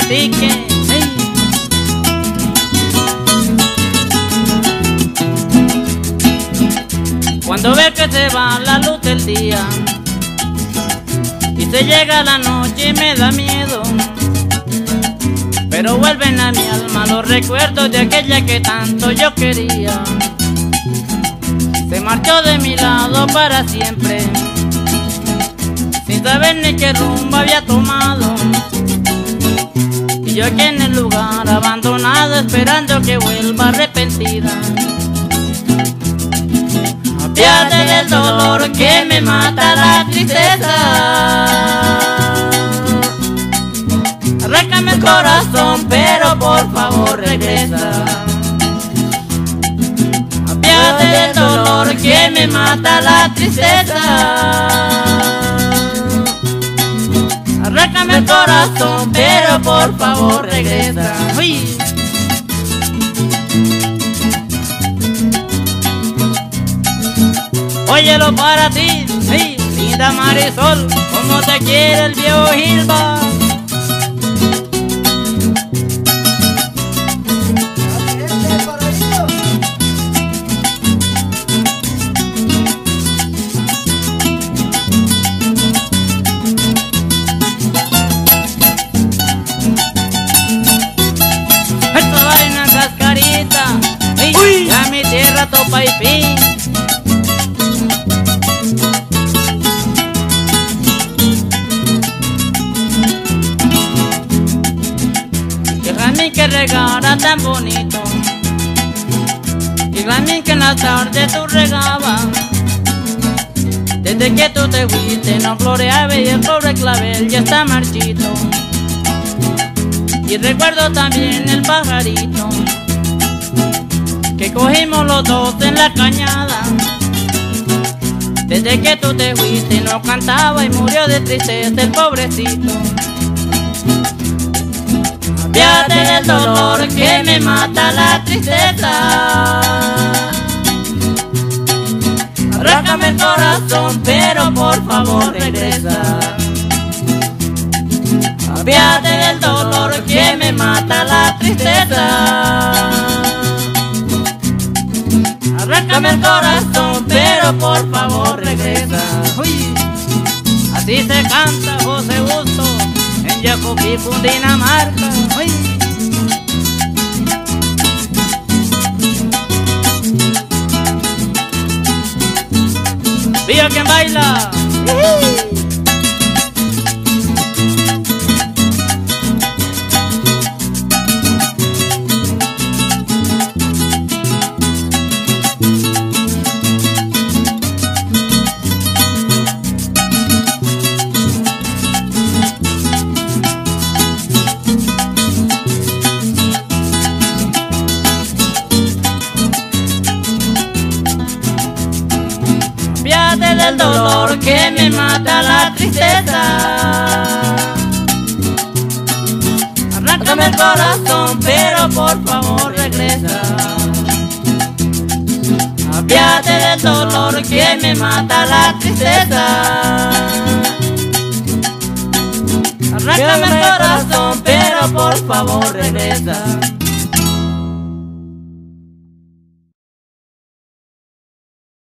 cacique. Hey. Cuando ve que se va la luz del día y se llega la noche me da miedo. Pero vuelven a mi alma los recuerdos de aquella que tanto yo quería. Se marchó de mi lado para siempre, sin saber ni qué rumbo había tomado. En el lugar abandonado esperando que vuelva arrepentida. Apiate del dolor que me mata la tristeza. Arráncame el corazón, pero por favor regresa. Apiate del dolor que me mata la tristeza. Arráncame el corazón, pero por favor regresa. Uy. Óyelo para ti, sí, linda Marisol, como te quiere el viejo Gilba. Topa y fin. Que regara tan bonito, que Ramín que en la tarde tú regabas. Desde que tú te fuiste no floreaba y el pobre clavel ya está marchito. Y recuerdo también el pajarito que cogimos los dos en la cañada. Desde que tú te fuiste no cantaba y murió de tristeza el pobrecito. Apiate del dolor que me mata la tristeza. Arráncame el corazón, pero por favor regresa. Apiate del dolor que me mata la tristeza. Arráncame el corazón, pero por favor regresa. Uy. Así se canta José Busto en Yacopí, Dinamarca. Uy. ¡Viva quien baila! Del dolor que me mata la tristeza. Arráncame el corazón, pero por favor regresa. Apiate del dolor que me mata la tristeza. Arráncame el corazón, pero por favor regresa.